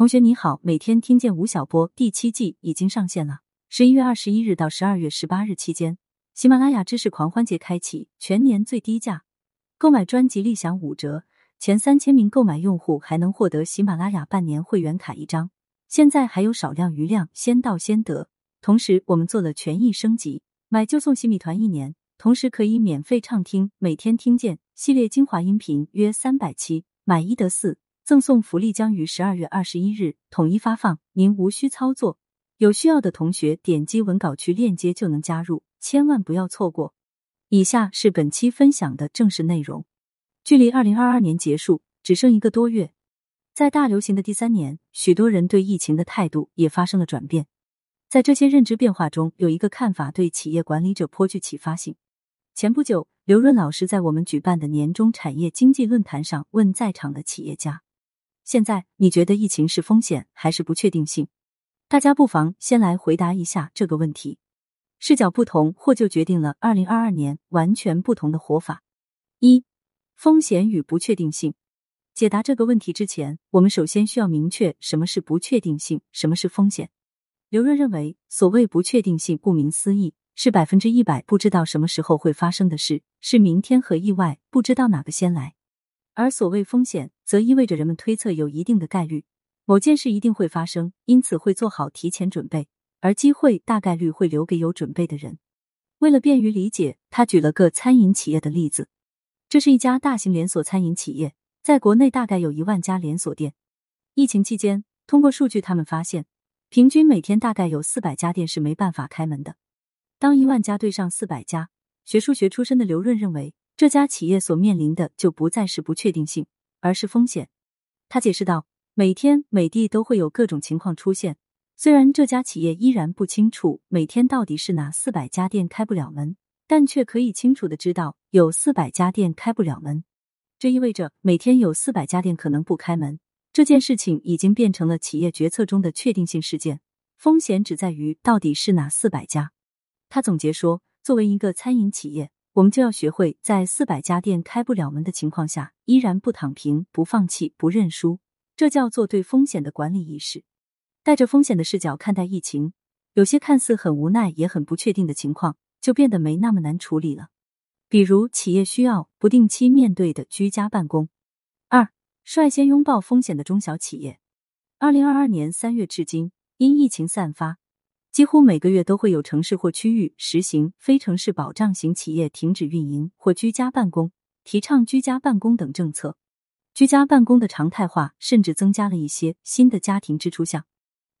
同学你好，每天听见吴晓波第七季已经上线了。十一月二十一日到十二月十八日期间，喜马拉雅知识狂欢节开启，全年最低价，购买专辑立享五折，前三千名购买用户还能获得喜马拉雅半年会员卡一张。现在还有少量余量，先到先得。同时，我们做了权益升级，买就送喜米团一年，同时可以免费畅听每天听见系列精华音频约三百期，买一得四。赠送福利将于十二月二十一日统一发放，您无需操作。有需要的同学点击文稿区链接就能加入，千万不要错过。以下是本期分享的正式内容。距离二零二二年结束只剩一个多月，在大流行的第三年，许多人对疫情的态度也发生了转变。在这些认知变化中，有一个看法对企业管理者颇具启发性。前不久，刘润老师在我们举办的年终产业经济论坛上问在场的企业家。现在你觉得疫情是风险还是不确定性？大家不妨先来回答一下这个问题。视角不同，或就决定了二零二二年完全不同的活法。一、风险与不确定性。解答这个问题之前，我们首先需要明确什么是不确定性，什么是风险。刘润认为，所谓不确定性，顾名思义，是百分之一百不知道什么时候会发生的事，是明天和意外不知道哪个先来。而所谓风险，则意味着人们推测有一定的概率某件事一定会发生，因此会做好提前准备，而机会大概率会留给有准备的人。为了便于理解，他举了个餐饮企业的例子。这是一家大型连锁餐饮企业，在国内大概有一万家连锁店。疫情期间，通过数据，他们发现，平均每天大概有四百家店是没办法开门的。当一万家对上四百家，学数学出身的刘润认为。这家企业所面临的就不再是不确定性，而是风险。他解释道：“每天每地都会有各种情况出现，虽然这家企业依然不清楚每天到底是哪四百家店开不了门，但却可以清楚的知道有四百家店开不了门。这意味着每天有四百家店可能不开门。这件事情已经变成了企业决策中的确定性事件，风险只在于到底是哪四百家。”他总结说：“作为一个餐饮企业。”我们就要学会在四百家店开不了门的情况下，依然不躺平、不放弃、不认输，这叫做对风险的管理意识。带着风险的视角看待疫情，有些看似很无奈也很不确定的情况，就变得没那么难处理了。比如企业需要不定期面对的居家办公。二、率先拥抱风险的中小企业。二零二二年三月至今，因疫情散发。几乎每个月都会有城市或区域实行非城市保障型企业停止运营或居家办公、提倡居家办公等政策。居家办公的常态化，甚至增加了一些新的家庭支出项。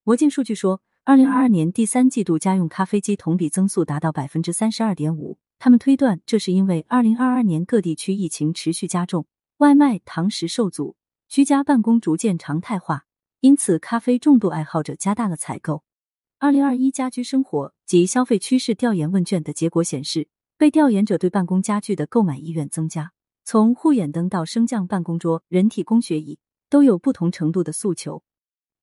魔镜数据说，二零二二年第三季度家用咖啡机同比增速达到百分之三十二点五。他们推断，这是因为二零二二年各地区疫情持续加重，外卖堂食受阻，居家办公逐渐常态化，因此咖啡重度爱好者加大了采购。二零二一家居生活及消费趋势调研问卷的结果显示，被调研者对办公家具的购买意愿增加。从护眼灯到升降办公桌、人体工学椅，都有不同程度的诉求。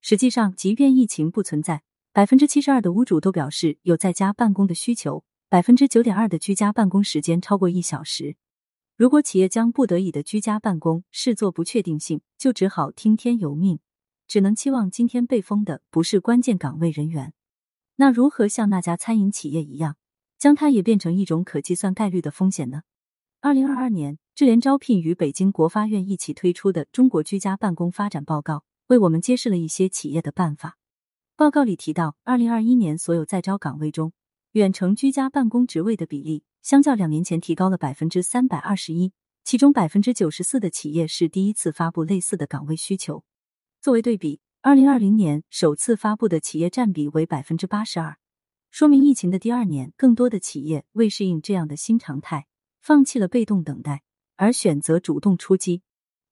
实际上，即便疫情不存在，百分之七十二的屋主都表示有在家办公的需求，百分之九点二的居家办公时间超过一小时。如果企业将不得已的居家办公视作不确定性，就只好听天由命，只能期望今天被封的不是关键岗位人员。那如何像那家餐饮企业一样，将它也变成一种可计算概率的风险呢？二零二二年，智联招聘与北京国发院一起推出的《中国居家办公发展报告》，为我们揭示了一些企业的办法。报告里提到，二零二一年所有在招岗位中，远程居家办公职位的比例，相较两年前提高了百分之三百二十一，其中百分之九十四的企业是第一次发布类似的岗位需求。作为对比。二零二零年首次发布的企业占比为百分之八十二，说明疫情的第二年，更多的企业为适应这样的新常态，放弃了被动等待，而选择主动出击。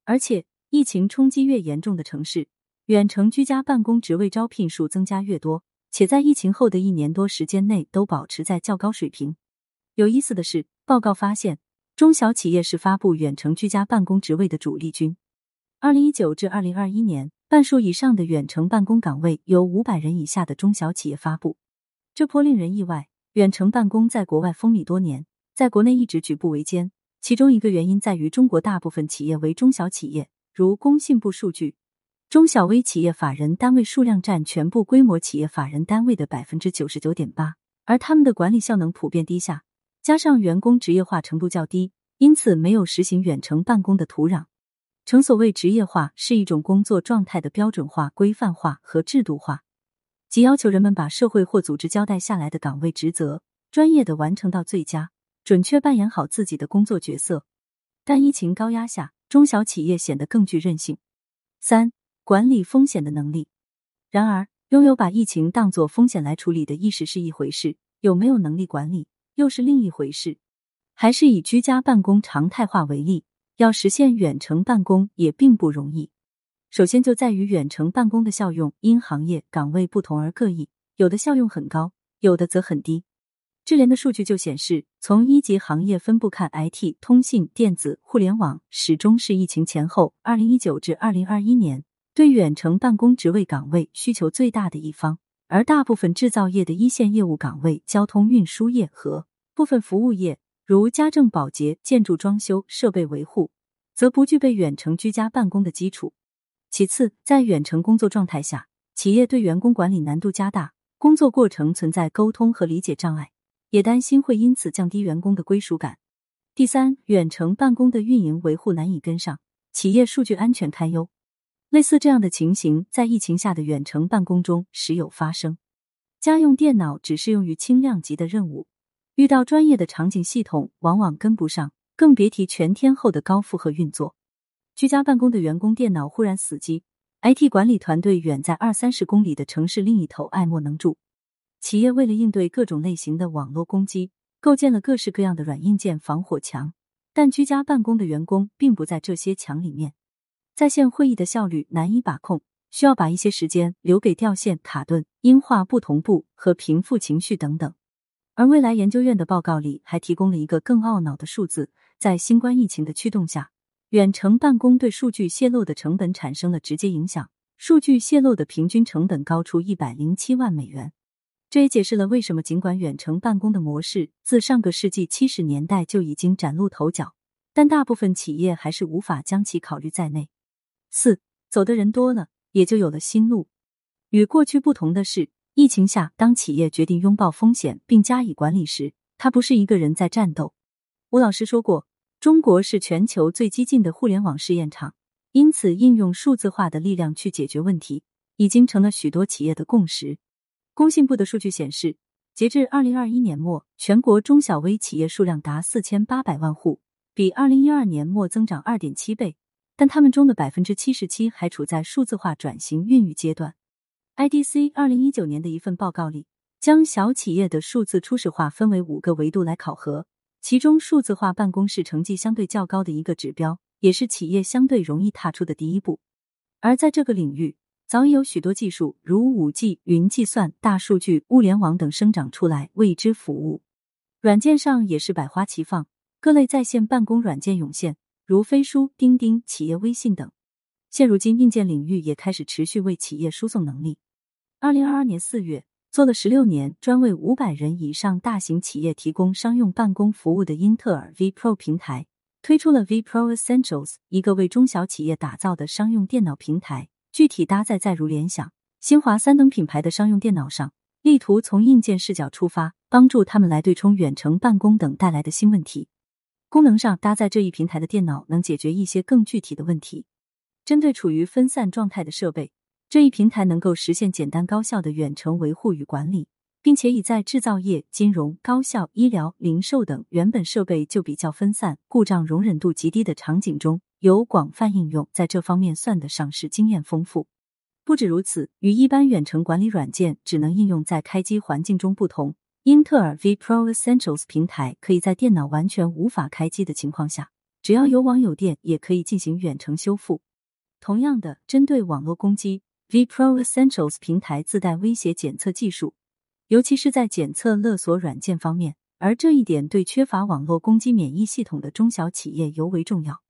而且，疫情冲击越严重的城市，远程居家办公职位招聘数增加越多，且在疫情后的一年多时间内都保持在较高水平。有意思的是，报告发现，中小企业是发布远程居家办公职位的主力军。二零一九至二零二一年。半数以上的远程办公岗位由五百人以下的中小企业发布，这颇令人意外。远程办公在国外风靡多年，在国内一直举步维艰。其中一个原因在于中国大部分企业为中小企业。如工信部数据，中小微企业法人单位数量占全部规模企业法人单位的百分之九十九点八，而他们的管理效能普遍低下，加上员工职业化程度较低，因此没有实行远程办公的土壤。成所谓职业化，是一种工作状态的标准化、规范化和制度化，即要求人们把社会或组织交代下来的岗位职责，专业的完成到最佳，准确扮演好自己的工作角色。但疫情高压下，中小企业显得更具韧性。三、管理风险的能力。然而，拥有把疫情当作风险来处理的意识是一回事，有没有能力管理又是另一回事。还是以居家办公常态化为例。要实现远程办公也并不容易。首先就在于远程办公的效用因行业岗位不同而各异，有的效用很高，有的则很低。智联的数据就显示，从一级行业分布看，IT、通信、电子、互联网始终是疫情前后（二零一九至二零二一年）对远程办公职位岗位需求最大的一方。而大部分制造业的一线业务岗位、交通运输业和部分服务业。如家政保洁、建筑装修、设备维护，则不具备远程居家办公的基础。其次，在远程工作状态下，企业对员工管理难度加大，工作过程存在沟通和理解障碍，也担心会因此降低员工的归属感。第三，远程办公的运营维护难以跟上，企业数据安全堪忧。类似这样的情形，在疫情下的远程办公中时有发生。家用电脑只适用于轻量级的任务。遇到专业的场景，系统往往跟不上，更别提全天候的高负荷运作。居家办公的员工电脑忽然死机，IT 管理团队远在二三十公里的城市另一头爱莫能助。企业为了应对各种类型的网络攻击，构建了各式各样的软硬件防火墙，但居家办公的员工并不在这些墙里面。在线会议的效率难以把控，需要把一些时间留给掉线、卡顿、音画不同步和平复情绪等等。而未来研究院的报告里还提供了一个更懊恼的数字：在新冠疫情的驱动下，远程办公对数据泄露的成本产生了直接影响，数据泄露的平均成本高出一百零七万美元。这也解释了为什么尽管远程办公的模式自上个世纪七十年代就已经崭露头角，但大部分企业还是无法将其考虑在内。四走的人多了，也就有了新路。与过去不同的是。疫情下，当企业决定拥抱风险并加以管理时，他不是一个人在战斗。吴老师说过，中国是全球最激进的互联网试验场，因此应用数字化的力量去解决问题，已经成了许多企业的共识。工信部的数据显示，截至二零二一年末，全国中小微企业数量达四千八百万户，比二零一二年末增长二点七倍，但他们中的百分之七十七还处在数字化转型孕育阶段。IDC 二零一九年的一份报告里，将小企业的数字初始化分为五个维度来考核，其中数字化办公是成绩相对较高的一个指标，也是企业相对容易踏出的第一步。而在这个领域，早已有许多技术，如五 G、云计算、大数据、物联网等生长出来为之服务。软件上也是百花齐放，各类在线办公软件涌现，如飞书、钉钉、企业微信等。现如今，硬件领域也开始持续为企业输送能力。二零二二年四月，做了十六年专为五百人以上大型企业提供商用办公服务的英特尔 V Pro 平台，推出了 V Pro Essentials，一个为中小企业打造的商用电脑平台。具体搭载在如联想、新华三等品牌的商用电脑上，力图从硬件视角出发，帮助他们来对冲远程办公等带来的新问题。功能上，搭载这一平台的电脑能解决一些更具体的问题。针对处于分散状态的设备。这一平台能够实现简单高效的远程维护与管理，并且已在制造业、金融、高校、医疗、零售等原本设备就比较分散、故障容忍度极低的场景中有广泛应用，在这方面算得上是经验丰富。不止如此，与一般远程管理软件只能应用在开机环境中不同，英特尔 V Pro Essentials 平台可以在电脑完全无法开机的情况下，只要有网有电，也可以进行远程修复。同样的，针对网络攻击。V Pro Essentials 平台自带威胁检测技术，尤其是在检测勒索软件方面，而这一点对缺乏网络攻击免疫系统的中小企业尤为重要。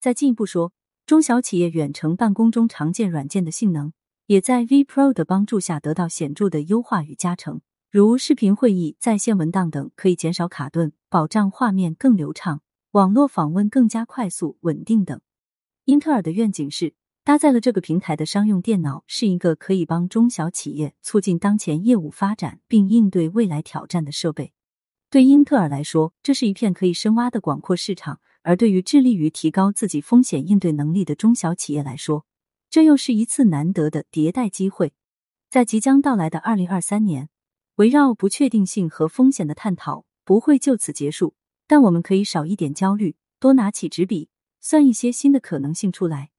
再进一步说，中小企业远程办公中常见软件的性能，也在 V Pro 的帮助下得到显著的优化与加成，如视频会议、在线文档等可以减少卡顿，保障画面更流畅，网络访问更加快速稳定等。英特尔的愿景是。搭载了这个平台的商用电脑是一个可以帮中小企业促进当前业务发展并应对未来挑战的设备。对英特尔来说，这是一片可以深挖的广阔市场；而对于致力于提高自己风险应对能力的中小企业来说，这又是一次难得的迭代机会。在即将到来的二零二三年，围绕不确定性和风险的探讨不会就此结束，但我们可以少一点焦虑，多拿起纸笔，算一些新的可能性出来。